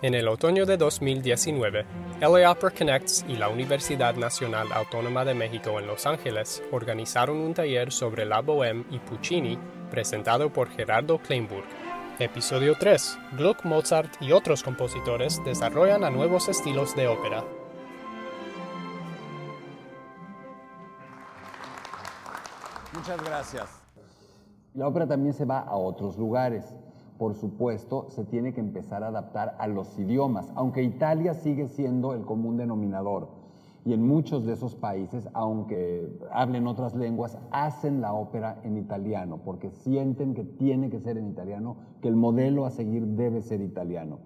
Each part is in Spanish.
En el otoño de 2019, LA Opera Connects y la Universidad Nacional Autónoma de México en Los Ángeles organizaron un taller sobre la bohème y Puccini presentado por Gerardo Kleinburg. Episodio 3. Gluck, Mozart y otros compositores desarrollan a nuevos estilos de ópera. Muchas gracias. La ópera también se va a otros lugares por supuesto, se tiene que empezar a adaptar a los idiomas, aunque Italia sigue siendo el común denominador. Y en muchos de esos países, aunque hablen otras lenguas, hacen la ópera en italiano, porque sienten que tiene que ser en italiano, que el modelo a seguir debe ser italiano.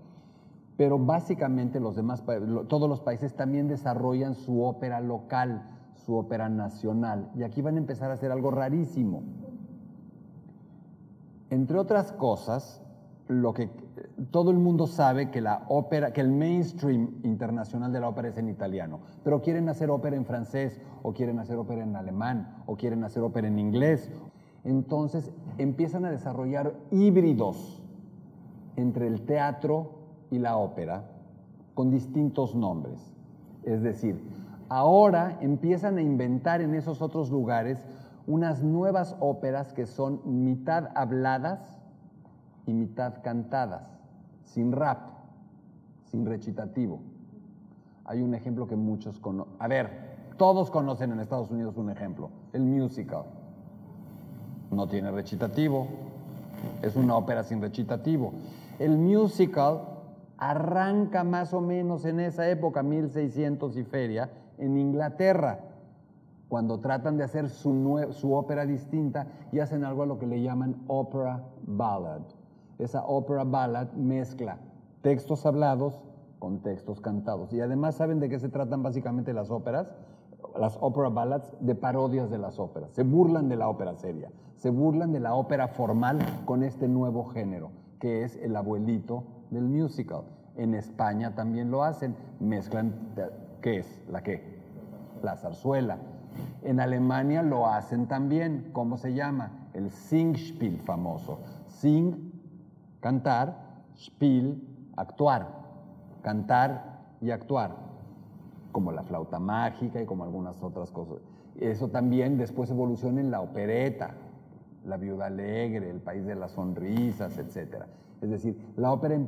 Pero básicamente los demás, todos los países también desarrollan su ópera local, su ópera nacional. Y aquí van a empezar a hacer algo rarísimo. Entre otras cosas, lo que todo el mundo sabe que la ópera, que el mainstream internacional de la ópera es en italiano, pero quieren hacer ópera en francés o quieren hacer ópera en alemán o quieren hacer ópera en inglés. Entonces empiezan a desarrollar híbridos entre el teatro y la ópera con distintos nombres. Es decir, ahora empiezan a inventar en esos otros lugares unas nuevas óperas que son mitad habladas y mitad cantadas, sin rap, sin recitativo. Hay un ejemplo que muchos conocen. A ver, todos conocen en Estados Unidos un ejemplo, el musical. No tiene recitativo, es una ópera sin recitativo. El musical arranca más o menos en esa época, 1600 y feria, en Inglaterra, cuando tratan de hacer su, su ópera distinta y hacen algo a lo que le llaman opera ballad esa opera ballad mezcla textos hablados con textos cantados. Y además, ¿saben de qué se tratan básicamente las óperas? Las opera ballads de parodias de las óperas. Se burlan de la ópera seria, se burlan de la ópera formal con este nuevo género, que es el abuelito del musical. En España también lo hacen, mezclan, ¿qué es? ¿La qué? La zarzuela. En Alemania lo hacen también, ¿cómo se llama? El Singspiel famoso. Sing Cantar, spiel, actuar. Cantar y actuar, como la flauta mágica y como algunas otras cosas. Eso también después evoluciona en la opereta, la viuda alegre, el país de las sonrisas, etc. Es decir, la ópera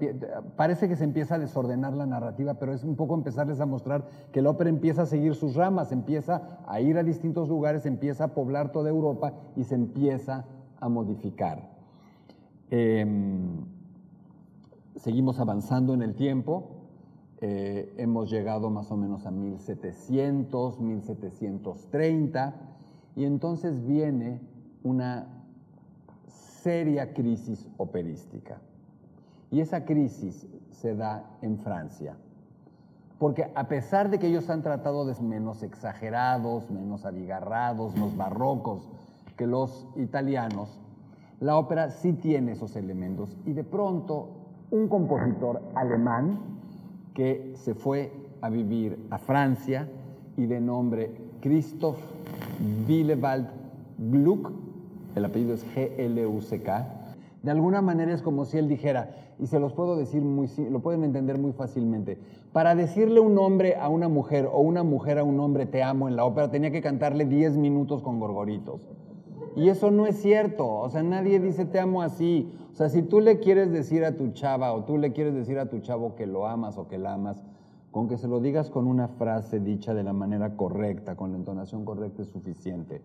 parece que se empieza a desordenar la narrativa, pero es un poco empezarles a mostrar que la ópera empieza a seguir sus ramas, empieza a ir a distintos lugares, empieza a poblar toda Europa y se empieza a modificar. Em, seguimos avanzando en el tiempo, eh, hemos llegado más o menos a 1700, 1730, y entonces viene una seria crisis operística. Y esa crisis se da en Francia. Porque a pesar de que ellos han tratado de menos exagerados, menos abigarrados, los barrocos que los italianos, la ópera sí tiene esos elementos y de pronto un compositor alemán que se fue a vivir a Francia y de nombre Christoph Willewald Gluck, el apellido es G-L-U-C-K, de alguna manera es como si él dijera, y se los puedo decir muy, lo pueden entender muy fácilmente, para decirle un hombre a una mujer o una mujer a un hombre te amo en la ópera tenía que cantarle 10 minutos con gorgoritos. Y eso no es cierto. O sea, nadie dice te amo así. O sea, si tú le quieres decir a tu chava o tú le quieres decir a tu chavo que lo amas o que la amas, con que se lo digas con una frase dicha de la manera correcta, con la entonación correcta es suficiente.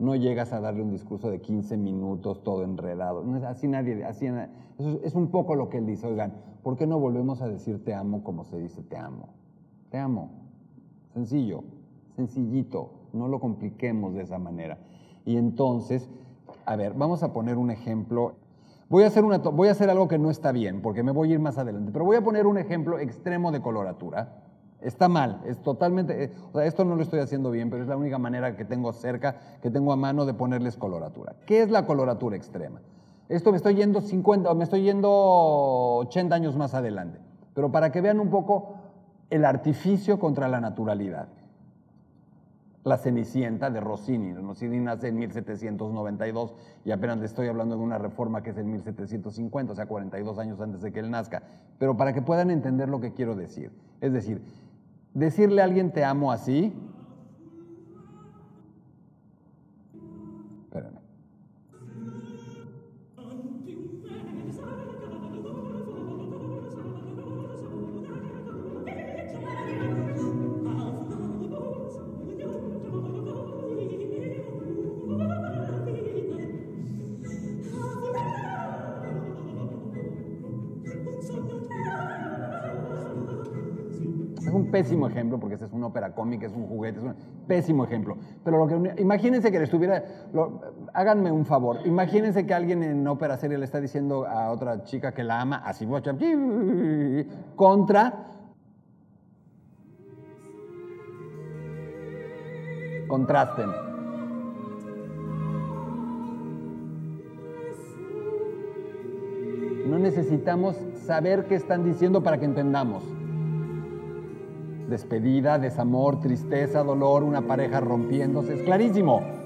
No llegas a darle un discurso de 15 minutos todo enredado. así nadie, así, es un poco lo que él dice. Oigan, ¿por qué no volvemos a decir te amo como se dice te amo? Te amo. Sencillo, sencillito. No lo compliquemos de esa manera. Y entonces, a ver, vamos a poner un ejemplo. Voy a, hacer una, voy a hacer algo que no está bien, porque me voy a ir más adelante, pero voy a poner un ejemplo extremo de coloratura. Está mal, es totalmente, eh, o sea, esto no lo estoy haciendo bien, pero es la única manera que tengo cerca, que tengo a mano de ponerles coloratura. ¿Qué es la coloratura extrema? Esto me estoy yendo 50, me estoy yendo 80 años más adelante, pero para que vean un poco el artificio contra la naturalidad. La Cenicienta de Rossini. Rossini nace en 1792 y apenas le estoy hablando de una reforma que es en 1750, o sea, 42 años antes de que él nazca. Pero para que puedan entender lo que quiero decir. Es decir, decirle a alguien te amo así. Es un pésimo ejemplo porque esa es una ópera cómica, es un juguete, es un pésimo ejemplo. Pero lo que imagínense que le estuviera, háganme un favor, imagínense que alguien en ópera seria le está diciendo a otra chica que la ama así contra contrasten. No necesitamos saber qué están diciendo para que entendamos. Despedida, desamor, tristeza, dolor, una pareja rompiéndose. Es clarísimo.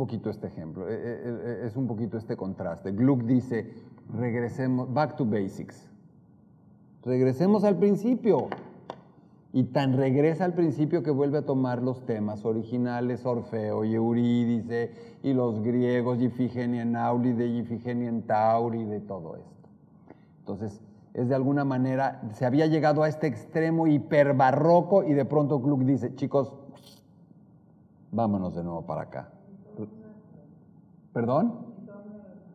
Poquito este ejemplo, eh, eh, eh, es un poquito este contraste. Gluck dice, regresemos, back to basics. Regresemos al principio. Y tan regresa al principio que vuelve a tomar los temas originales, Orfeo y Eurídice, y los griegos, y Ifigenia en Aulide, y Ifigenia en Tauride, todo esto. Entonces, es de alguna manera, se había llegado a este extremo hiperbarroco y de pronto Gluck dice, chicos, vámonos de nuevo para acá. ¿Perdón?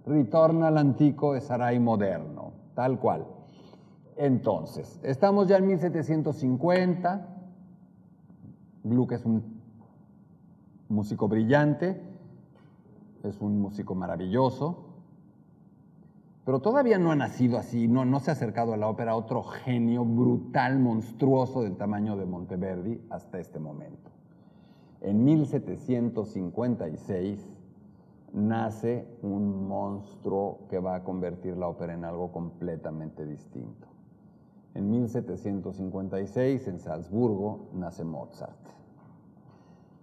Ritorna al antico Sarai moderno, tal cual. Entonces, estamos ya en 1750. Gluck es un músico brillante, es un músico maravilloso, pero todavía no ha nacido así, no, no se ha acercado a la ópera otro genio brutal, monstruoso del tamaño de Monteverdi hasta este momento. En 1756 nace un monstruo que va a convertir la ópera en algo completamente distinto. En 1756, en Salzburgo, nace Mozart.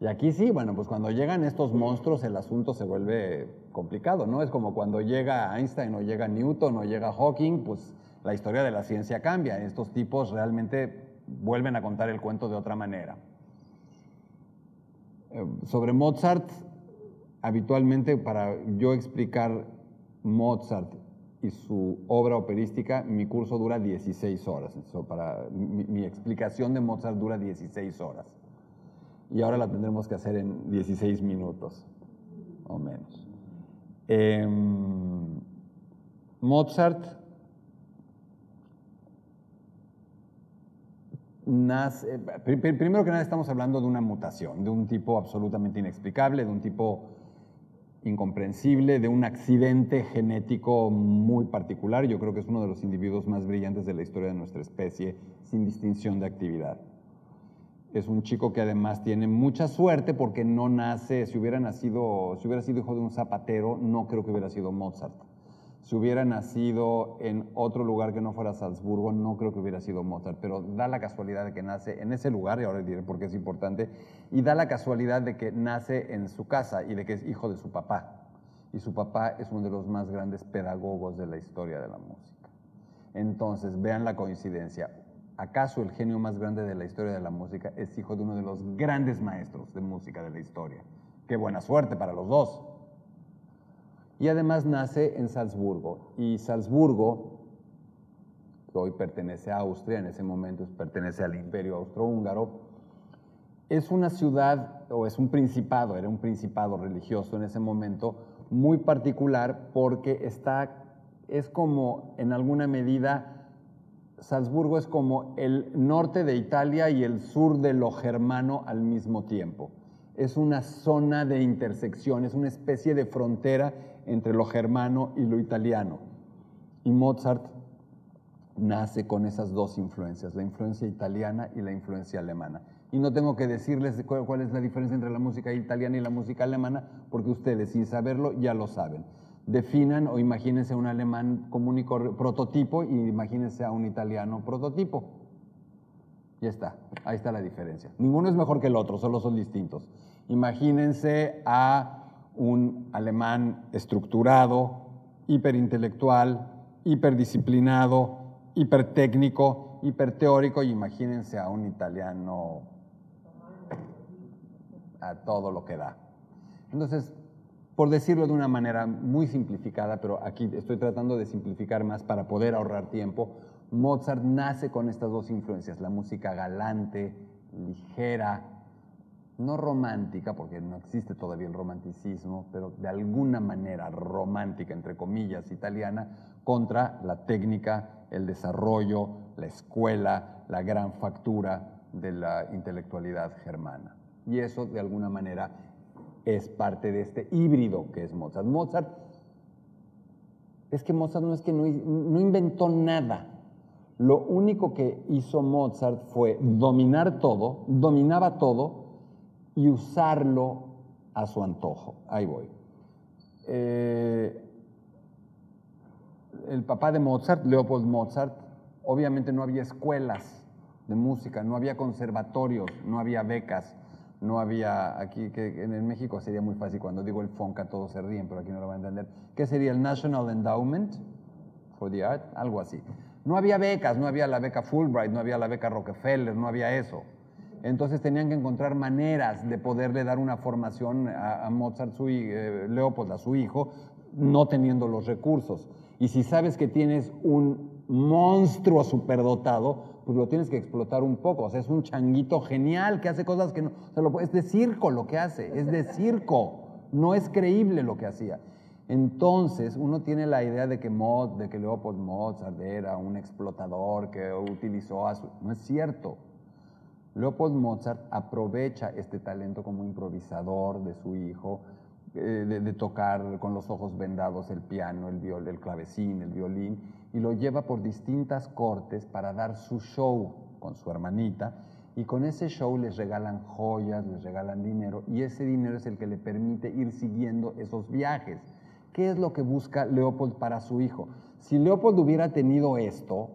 Y aquí sí, bueno, pues cuando llegan estos monstruos el asunto se vuelve complicado, ¿no? Es como cuando llega Einstein o llega Newton o llega Hawking, pues la historia de la ciencia cambia. Estos tipos realmente vuelven a contar el cuento de otra manera. Eh, sobre Mozart, habitualmente para yo explicar Mozart y su obra operística, mi curso dura 16 horas. So, para, mi, explicación de Mozart dura 16 horas. Y ahora la tendremos que hacer en 16 minutos o menos. Eh, Mozart nace, primero que nada estamos hablando de una mutación, de un tipo absolutamente inexplicable, de un tipo incomprensible, de un accidente genético muy particular. Yo creo que es uno de los individuos más brillantes de la historia de nuestra especie, sin distinción de actividad. Es un chico que además tiene mucha suerte porque no nace, si hubiera nacido, si hubiera sido hijo de un zapatero, no creo que hubiera sido Mozart. Si hubiera nacido en otro lugar que no fuera Salzburgo, no creo que hubiera sido Mozart, pero da la casualidad de que nace en ese lugar, y ahora diré por qué es importante, y da la casualidad de que nace en su casa y de que es hijo de su papá. Y su papá es uno de los más grandes pedagogos de la historia de la música. Entonces, vean la coincidencia. ¿Acaso el genio más grande de la historia de la música es hijo de uno de los grandes maestros de música de la historia? Qué buena suerte para los dos y además nace en Salzburgo. Y Salzburgo, que hoy pertenece a Austria, en ese momento pertenece al imperio austrohúngaro, es una ciudad, o es un principado, era un principado religioso en ese momento, muy particular porque está, es como en alguna medida, Salzburgo es como el norte de Italia y el sur de lo germano al mismo tiempo es una zona de intersección, es una especie de frontera entre lo germano y lo italiano. Y Mozart nace con esas dos influencias, la influencia italiana y la influencia alemana. Y no tengo que decirles cuál es la diferencia entre la música italiana y la música alemana, porque ustedes, sin saberlo, ya lo saben. Definan o imagínense un alemán común y prototipo y imagínense a un italiano prototipo. Ya está, ahí está la diferencia. Ninguno es mejor que el otro, solo son distintos. Imagínense a un alemán estructurado, hiperintelectual, hiperdisciplinado, hipertécnico, hiperteórico, y imagínense a un italiano a todo lo que da. Entonces, por decirlo de una manera muy simplificada, pero aquí estoy tratando de simplificar más para poder ahorrar tiempo, Mozart nace con estas dos influencias, la música galante, ligera, no romántica, porque no existe todavía el romanticismo, pero de alguna manera romántica, entre comillas, italiana, contra la técnica, el desarrollo, la escuela, la gran factura de la intelectualidad germana. Y eso, de alguna manera, es parte de este híbrido que es Mozart. Mozart, es que Mozart no es que no, no inventó nada. Lo único que hizo Mozart fue dominar todo, dominaba todo, y usarlo a su antojo. Ahí voy. Eh, el papá de Mozart, Leopold Mozart, obviamente no había escuelas de música, no había conservatorios, no había becas, no había, aquí que en México sería muy fácil, cuando digo el FONCA todos se ríen, pero aquí no lo van a entender. ¿Qué sería el National Endowment for the Art? Algo así. No había becas, no había la beca Fulbright, no había la beca Rockefeller, no había eso. Entonces tenían que encontrar maneras de poderle dar una formación a, Mozart, su, eh, Leopold, a su hijo, no teniendo los recursos. Y si sabes que tienes un monstruo superdotado, pues lo tienes que explotar un poco. O sea, es un changuito genial que hace cosas que no... lo, es de circo lo que hace, es de circo. No es creíble lo que hacía. Entonces, uno tiene la idea de que, Mod, de que Leopold Mozart era un explotador que utilizó a su... No es cierto. Leopold Mozart aprovecha este talento como improvisador de su hijo, eh, de, tocar con los ojos vendados el piano, el, viol, el clavecín, el violín, y lo lleva por distintas cortes para dar su show con su hermanita, y con ese show les regalan joyas, les regalan dinero, y ese dinero es el que le permite ir siguiendo esos viajes. ¿Qué es lo que busca Leopold para su hijo? Si Leopold hubiera tenido esto,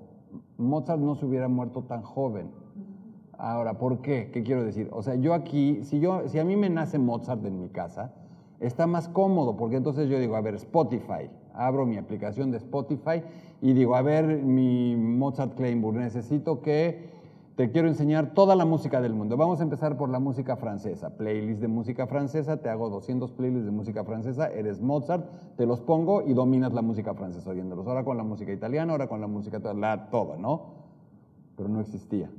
Mozart no se hubiera muerto tan joven Ahora, ¿por qué? ¿Qué quiero decir? O sea, yo aquí, si, yo, si a mí me nace Mozart en mi casa, está más cómodo, porque entonces yo digo, a ver, Spotify, abro mi aplicación de Spotify y digo, a ver, mi Mozart Kleinburg, necesito que te quiero enseñar toda la música del mundo. Vamos a empezar por la música francesa. Playlist de música francesa, te hago 200 playlists de música francesa, eres Mozart, te los pongo y dominas la música francesa oyéndolos. Ahora con la música italiana, ahora con la música, la, toda, ¿no? Pero no existía.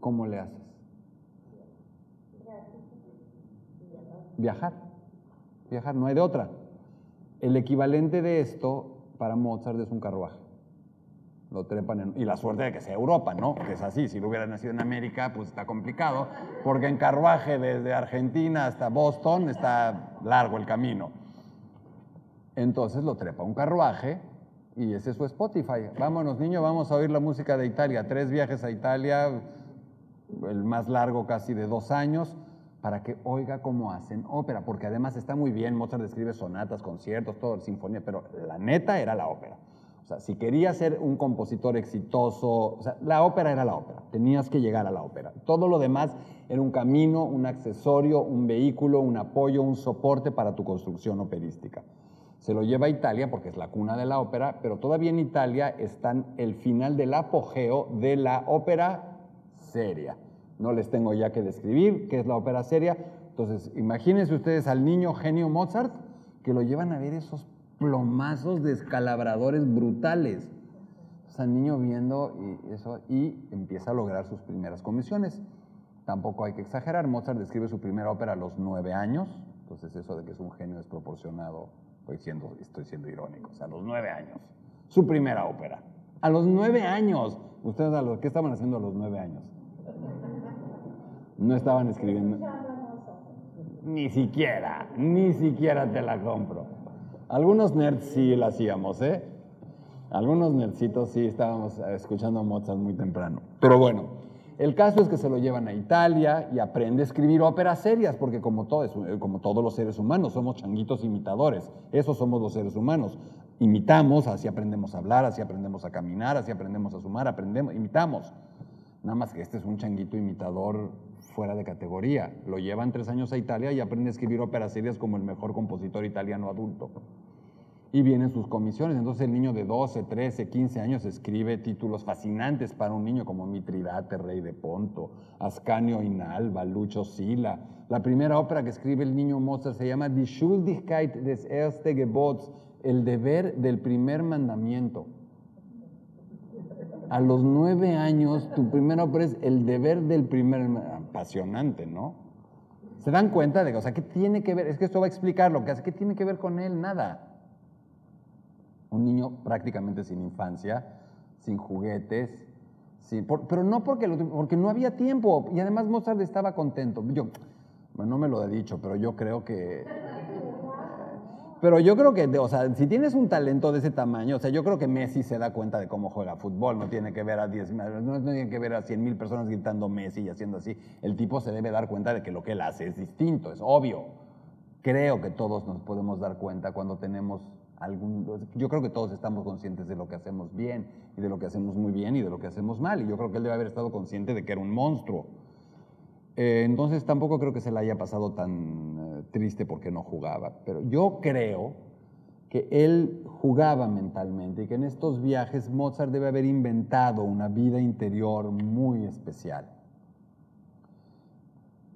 ¿Cómo le haces? Viajar. Viajar, no hay de otra. El equivalente de esto para Mozart es un carruaje. Lo trepan en, y la suerte de que sea Europa, ¿no? Que es así. Si lo hubiera nacido en América, pues está complicado, porque en carruaje desde Argentina hasta Boston está largo el camino. Entonces lo trepa un carruaje y ese es su Spotify. Vámonos, niño, vamos a oír la música de Italia. Tres viajes a Italia, el más largo casi de dos años, para que oiga cómo hacen ópera, porque además está muy bien, Mozart describe sonatas, conciertos, todo, sinfonía, pero la neta era la ópera. O sea, si querías ser un compositor exitoso, o sea, la ópera era la ópera, tenías que llegar a la ópera. Todo lo demás era un camino, un accesorio, un vehículo, un apoyo, un soporte para tu construcción operística. Se lo lleva a Italia porque es la cuna de la ópera, pero todavía en Italia están el final del apogeo de la ópera seria. No les tengo ya que describir qué es la ópera seria. Entonces, imagínense ustedes al niño genio Mozart que lo llevan a ver esos plomazos descalabradores brutales. Sea, el niño viendo y eso y empieza a lograr sus primeras comisiones. Tampoco hay que exagerar. Mozart describe su primera ópera a los nueve años. Entonces, eso de que es un genio desproporcionado, estoy siendo, irónico. O sea, a los nueve años. Su primera ópera. A los nueve años. ¿Ustedes a los, qué estaban haciendo a los nueve años? No estaban escribiendo. Ni siquiera, ni siquiera te la compro. Algunos nerds sí la hacíamos, ¿eh? Algunos nerdcitos sí estábamos escuchando Mozart muy temprano. Pero bueno, el caso es que se lo llevan a Italia y aprende a escribir óperas serias, porque como, todo, como todos los seres humanos, somos changuitos imitadores. Esos somos los seres humanos. Imitamos, así aprendemos a hablar, así aprendemos a caminar, así aprendemos a sumar, aprendemos, imitamos. Nada más que este es un changuito imitador fuera de categoría. Lo llevan tres años a Italia y aprende a escribir óperas serias como el mejor compositor italiano adulto. Y vienen sus comisiones. Entonces el niño de 12, 13, 15 años escribe títulos fascinantes para un niño como Mitridate, Rey de Ponto, Ascanio Inalba, Lucho Sila. La primera ópera que escribe el niño Mozart se llama Die Schuldigkeit des ersten Gebots, el deber del primer mandamiento a los nueve años, tu primera ópera es el deber del primer, apasionante, ¿no? ¿Se dan cuenta de que, o sea, qué tiene que ver? Es que esto va a explicar lo que hace, ¿qué tiene que ver con él? Nada. Un niño prácticamente sin infancia, sin juguetes, sin, pero no porque, porque no había tiempo, y además Mozart estaba contento. Yo, bueno, no me lo he dicho, pero yo creo que pero yo creo que, o sea, si tienes un talento de ese tamaño, o sea, yo creo que Messi se da cuenta de cómo juega fútbol, no tiene que ver a 10, no tiene que ver a 100 mil personas gritando Messi y haciendo así. El tipo se debe dar cuenta de que lo que él hace es distinto, es obvio. Creo que todos nos podemos dar cuenta cuando tenemos algún... Yo creo que todos estamos conscientes de lo que hacemos bien y de lo que hacemos muy bien y de lo que hacemos mal. Y yo creo que él debe haber estado consciente de que era un monstruo. Eh, entonces tampoco creo que se le haya pasado tan triste porque no jugaba. Pero yo creo que él jugaba mentalmente y que en estos viajes Mozart debe haber inventado una vida interior muy especial.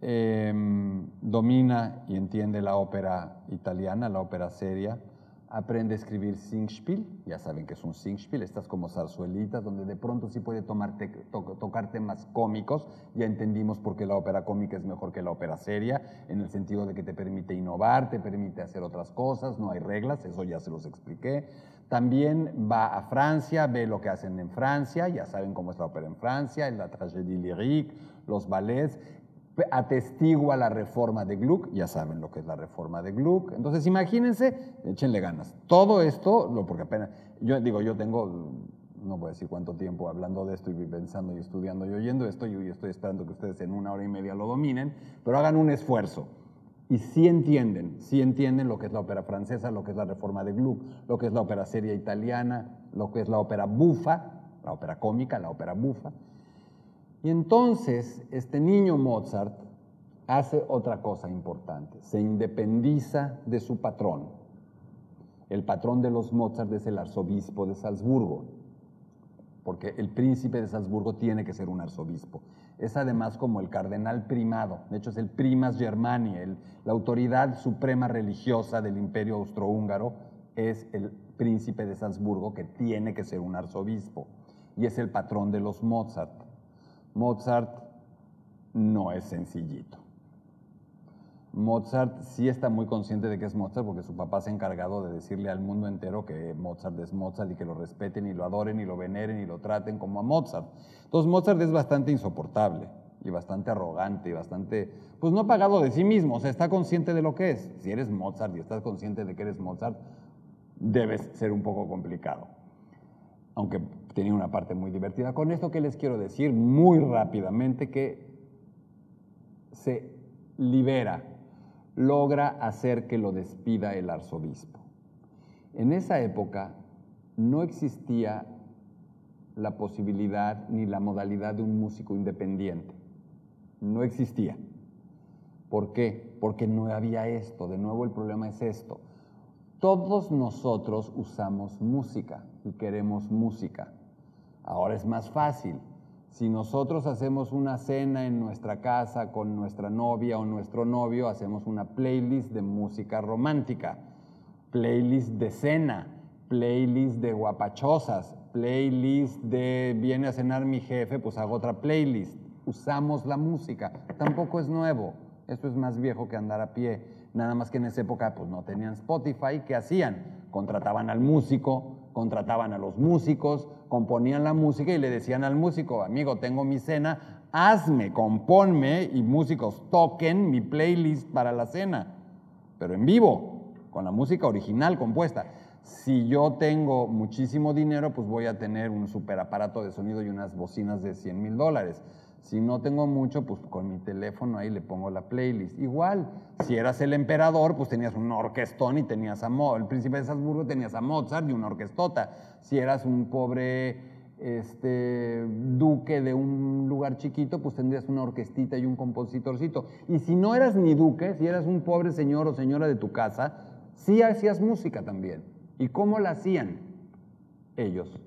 Em, domina y entiende la ópera italiana, la ópera seria aprende a escribir singspiel, ya saben que es un singspiel, estas como zarzuelitas, donde de pronto sí puede tomarte, tocar temas cómicos, ya entendimos por qué la ópera cómica es mejor que la ópera seria, en el sentido de que te permite innovar, te permite hacer otras cosas, no hay reglas, eso ya se los expliqué. También va a Francia, ve lo que hacen en Francia, ya saben cómo es la ópera en Francia, la tragédie lyrique, los ballets, atestigua la reforma de Gluck, ya saben lo que es la reforma de Gluck, entonces imagínense, échenle ganas. Todo esto, porque apenas, yo digo, yo tengo, no voy a decir cuánto tiempo hablando de esto y pensando y estoy y oyendo esto y estoy esperando que ustedes en una hora y media lo dominen, pero hagan un esfuerzo. Y sí entienden, sí entienden lo que es la ópera francesa, lo que es la reforma de Gluck, lo que es la ópera seria italiana, lo que es la ópera bufa, la ópera cómica, la ópera bufa, y entonces este niño Mozart hace otra cosa importante, se independiza de su patrón. El patrón de los Mozart es el arzobispo de Salzburgo, porque el príncipe de Salzburgo tiene que ser un arzobispo. Es además como el cardenal primado, de hecho es el primas germani, la autoridad suprema religiosa del imperio austrohúngaro es el príncipe de Salzburgo que tiene que ser un arzobispo y es el patrón de los Mozart. Mozart no es sencillito. Mozart sí está muy consciente de que es Mozart porque su papá se ha encargado de decirle al mundo entero que Mozart es Mozart y que lo respeten y lo adoren y lo veneren y lo traten como a Mozart. Entonces Mozart es bastante insoportable y bastante arrogante y bastante, pues no pagado de sí mismo, o sea, está consciente de lo que es. Si eres Mozart y estás consciente de que eres Mozart, debes ser un poco complicado aunque tenía una parte muy divertida. Con esto que les quiero decir muy rápidamente que se libera, logra hacer que lo despida el arzobispo. En esa época no existía la posibilidad ni la modalidad de un músico independiente. No existía. ¿Por qué? Porque no había esto. De nuevo el problema es esto. Todos nosotros usamos música y queremos música. Ahora es más fácil. Si nosotros hacemos una cena en nuestra casa con nuestra novia o nuestro novio, hacemos una playlist de música romántica, playlist de cena, playlist de guapachosas, playlist de viene a cenar mi jefe, pues hago otra playlist. Usamos la música. Tampoco es nuevo. Esto es más viejo que andar a pie. Nada más que en esa época pues no tenían Spotify. ¿Qué hacían? Contrataban al músico, contrataban a los músicos, componían la música y le decían al músico, amigo, tengo mi cena, hazme, componme y músicos toquen mi playlist para la cena, pero en vivo. con la música original compuesta. Si yo tengo muchísimo dinero, pues voy a tener un superaparato de sonido y unas bocinas de 100 mil dólares. Si no tengo mucho, pues con mi teléfono ahí le pongo la playlist. Igual, si eras el emperador, pues tenías un orquestón y tenías a Mo el príncipe de Salzburgo tenías a Mozart y una orquestota. Si eras un pobre este, duque de un lugar chiquito, pues tendrías una orquestita y un compositorcito. Y si no eras ni duque, si eras un pobre señor o señora de tu casa, sí hacías música también. ¿Y cómo la hacían? Ellos.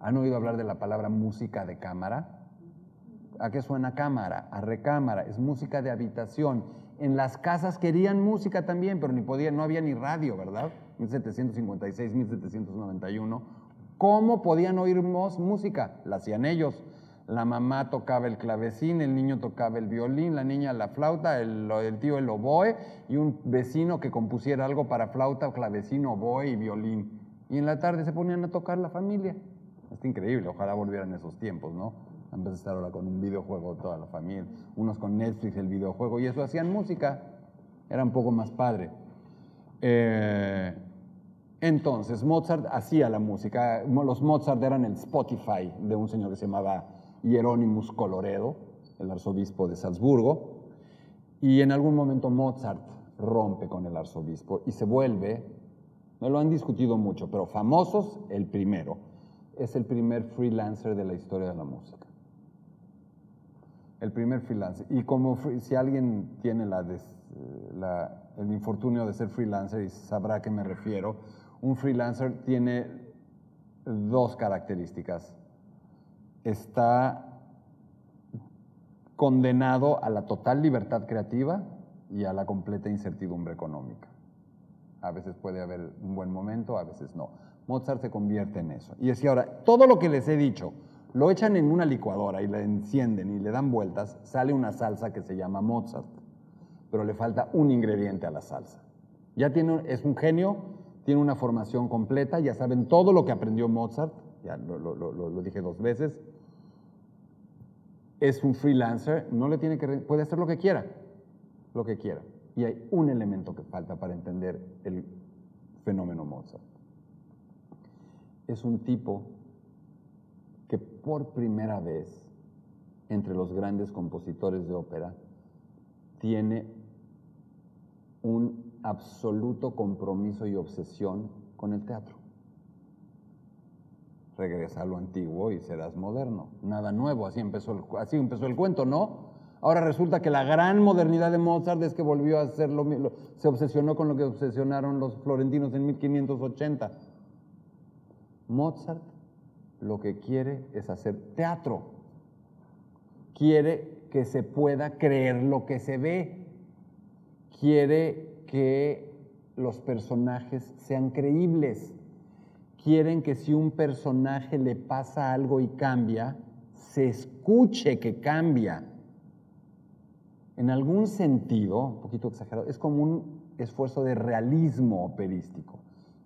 ¿Han oído hablar de la palabra música de cámara? ¿A qué suena cámara? A recámara, es música de habitación. En las casas querían música también, pero ni podían, no había ni radio, ¿verdad? 1756, 1791. ¿Cómo podían oír música? La hacían ellos. La mamá tocaba el clavecín, el niño tocaba el violín, la niña la flauta, el, el tío el oboe y un vecino que compusiera algo para flauta, clavecín, oboe y violín. Y en la tarde se ponían a tocar la familia. Es increíble, ojalá volvieran esos tiempos, ¿no? En vez de estar ahora con un videojuego toda la familia, unos con Netflix, el videojuego, y eso hacían música, era un poco más padre. Eh, entonces, Mozart hacía la música, los Mozart eran el Spotify de un señor que se llamaba Hieronymus Coloredo, el arzobispo de Salzburgo, y en algún momento Mozart rompe con el arzobispo y se vuelve, me lo han discutido mucho, pero famosos, el primero, es el primer freelancer de la historia de la música. El primer freelancer. Y como si alguien tiene el infortunio de ser freelancer y sabrá a qué me refiero, un freelancer tiene dos características. Está condenado a la total libertad creativa y a la completa incertidumbre económica. A veces puede haber un buen momento, a veces no. Mozart se convierte en eso. Y decía ahora, todo lo que les he dicho, lo echan en una licuadora y la encienden y le dan vueltas, sale una salsa que se llama Mozart, pero le falta un ingrediente a la salsa. Ya tiene, es un genio, tiene una formación completa, ya saben todo lo que aprendió Mozart, ya lo, lo dije dos veces, es un freelancer, no le tiene que, puede hacer lo que quiera, lo que quiera. Y hay un elemento que falta para entender el fenómeno Mozart. Es un tipo por primera vez entre los grandes compositores de ópera tiene un absoluto compromiso y obsesión con el teatro. Regresa a lo antiguo y serás moderno. Nada nuevo, así empezó el, cuento, ¿no? Ahora resulta que la gran modernidad de Mozart es que volvió a hacer lo mismo, se obsesionó con lo que obsesionaron los florentinos en 1580. Mozart lo que quiere es hacer teatro. Quiere que se pueda creer lo que se ve. Quiere que los personajes sean creíbles. Quieren que si un personaje le pasa algo y cambia, se escuche que cambia. En algún sentido, un poquito exagerado, es como un esfuerzo de realismo operístico.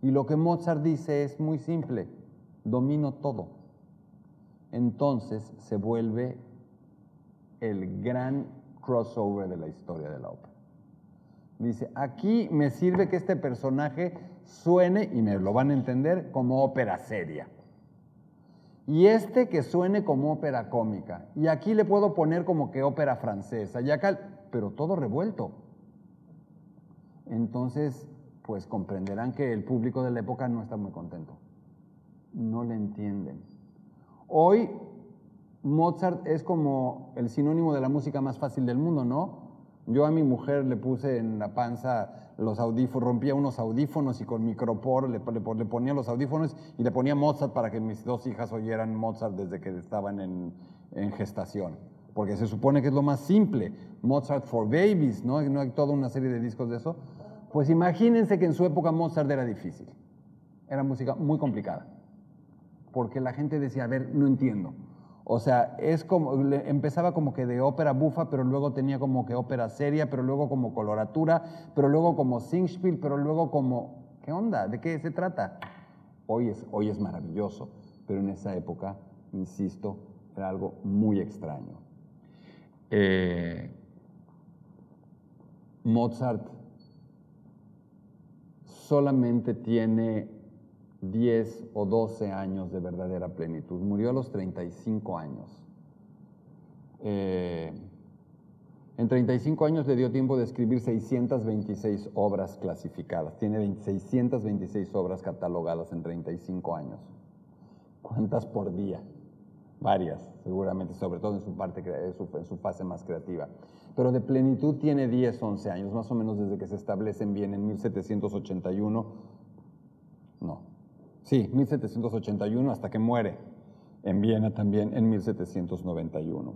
Y lo que Mozart dice es muy simple domino todo. Entonces se vuelve el gran crossover de la historia de la ópera. Dice, aquí me sirve que este personaje suene, y me lo van a entender, como ópera seria. Y este que suene como ópera cómica. Y aquí le puedo poner como que ópera francesa. Y pero todo revuelto. Entonces, pues comprenderán que el público de la época no está muy contento no le entienden. Hoy Mozart es como el sinónimo de la música más fácil del mundo, ¿no? Yo a mi mujer le puse en la panza los audífonos, rompía unos audífonos y con micropor le, ponía los audífonos y le ponía Mozart para que mis dos hijas oyeran Mozart desde que estaban en, en gestación. Porque se supone que es lo más simple. Mozart for Babies, ¿no? ¿no? Hay toda una serie de discos de eso. Pues imagínense que en su época Mozart era difícil. Era música muy complicada porque la gente decía, a ver, no entiendo. O sea, es como, empezaba como que de ópera bufa, pero luego tenía como que ópera seria, pero luego como coloratura, pero luego como singspiel, pero luego como, ¿qué onda? ¿De qué se trata? Hoy es, hoy es maravilloso, pero en esa época, insisto, era algo muy extraño. Eh, Mozart solamente tiene 10 o 12 años de verdadera plenitud. Murió a los 35 años. Eh, en 35 años le dio tiempo de escribir 626 obras clasificadas. Tiene 626 obras catalogadas en 35 años. ¿Cuántas por día? Varias, seguramente, sobre todo en su, parte, en su, fase más creativa. Pero de plenitud tiene 10, 11 años, más o menos desde que se establecen bien en 1781. No, sí, 1781 hasta que muere en Viena también en 1791.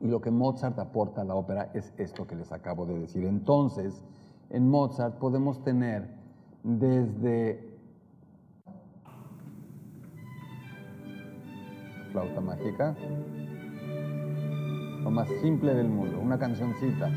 Y lo que Mozart aporta a la ópera es esto que les acabo de decir. Entonces, en Mozart podemos tener desde flauta mágica, lo más simple del mundo, una cancioncita.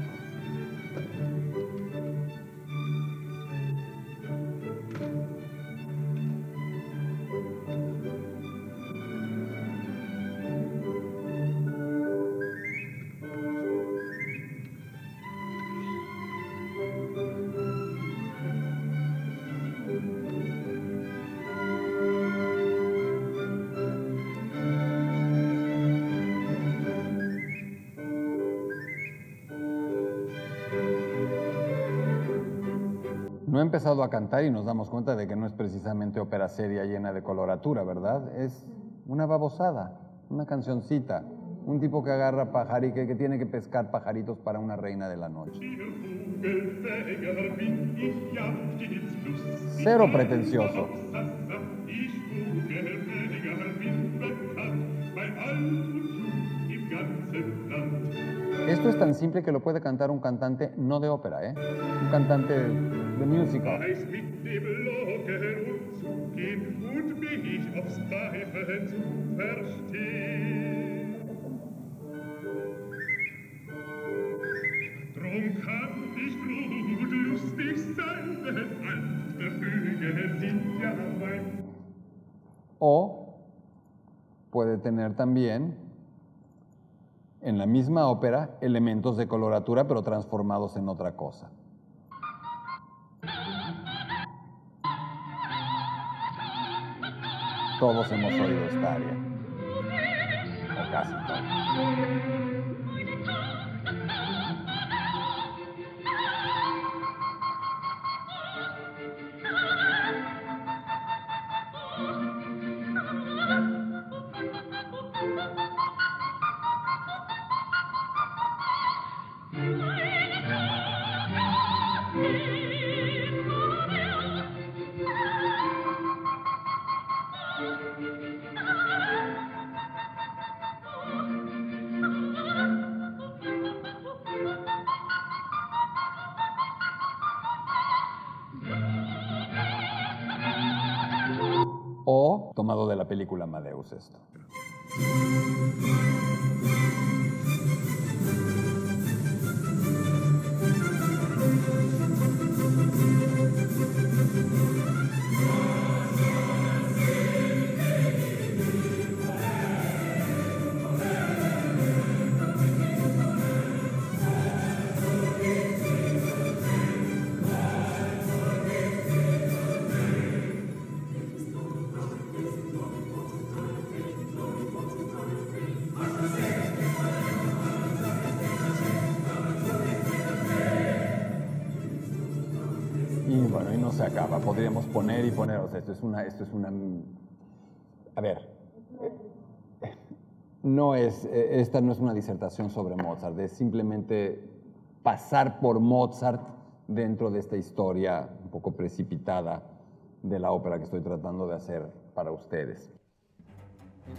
Empezado a cantar y nos damos cuenta de que no es precisamente ópera seria llena de coloratura, ¿verdad? Es una babosada, una cancioncita, un tipo que agarra pajar que, que tiene que pescar pajaritos para una reina de la noche. Cero pretencioso. Esto es tan simple que lo puede cantar un cantante no de ópera, ¿eh? Un cantante de musical. O puede tener también en la misma ópera elementos de coloratura pero transformados en otra cosa. Todos hemos oído esta área, o casi todos. Película Amadeus esto. Acaba. Podríamos poner y poner, o sea, esto es una, esto es una, a ver, no es, esta no es una disertación sobre Mozart, es simplemente pasar por Mozart dentro de esta historia un poco precipitada de la ópera que estoy tratando de hacer para ustedes.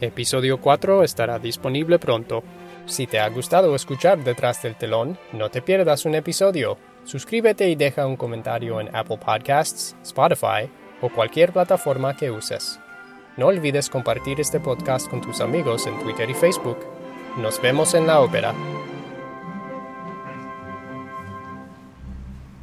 Episodio 4 estará disponible pronto. Si te ha gustado escuchar detrás del telón, no te pierdas un episodio. Suscríbete y deja un comentario en Apple Podcasts, Spotify o cualquier plataforma que uses. No olvides compartir este podcast con tus amigos en Twitter y Facebook. Nos vemos en la ópera.